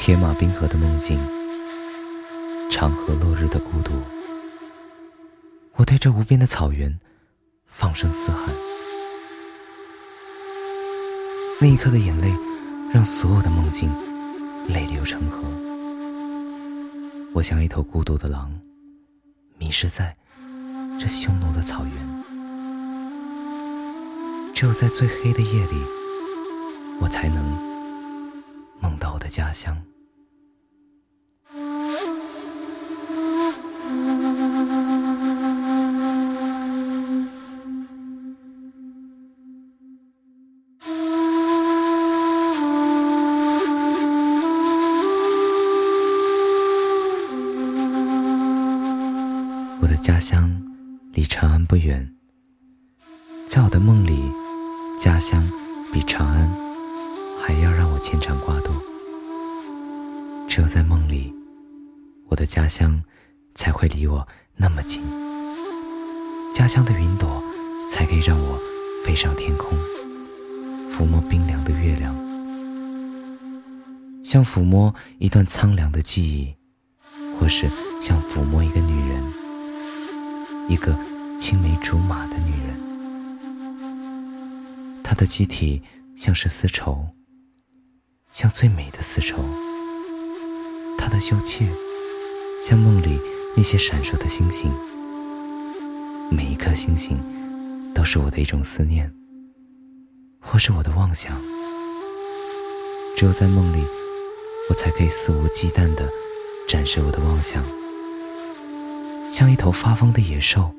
铁马冰河的梦境，长河落日的孤独。我对这无边的草原放声嘶喊。那一刻的眼泪，让所有的梦境泪流成河。我像一头孤独的狼，迷失在这匈奴的草原。只有在最黑的夜里，我才能梦到我的家乡。我的家乡离长安不远，在我的梦里。家乡比长安还要让我牵肠挂肚，只有在梦里，我的家乡才会离我那么近。家乡的云朵才可以让我飞上天空，抚摸冰凉的月亮，像抚摸一段苍凉的记忆，或是像抚摸一个，一个青梅竹马的女人。她的机体像是丝绸，像最美的丝绸。她的羞怯，像梦里那些闪烁的星星。每一颗星星，都是我的一种思念，或是我的妄想。只有在梦里，我才可以肆无忌惮地展示我的妄想，像一头发疯的野兽，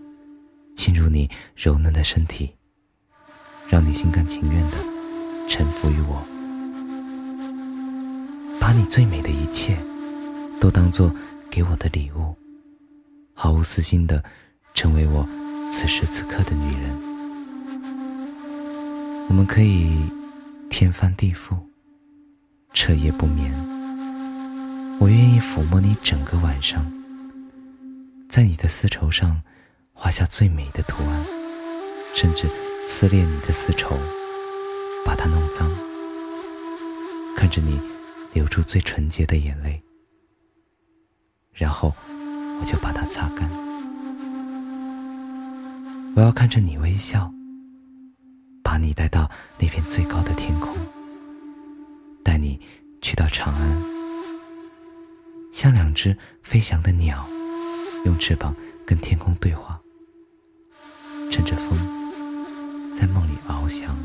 侵入你柔嫩的身体。让你心甘情愿的臣服于我，把你最美的一切都当做给我的礼物，毫无私心的成为我此时此刻的女人。我们可以天翻地覆，彻夜不眠。我愿意抚摸你整个晚上，在你的丝绸上画下最美的图案，甚至。撕裂你的丝绸，把它弄脏，看着你流出最纯洁的眼泪，然后我就把它擦干。我要看着你微笑，把你带到那片最高的天空，带你去到长安，像两只飞翔的鸟，用翅膀跟天空对话，乘着风。在梦里翱翔。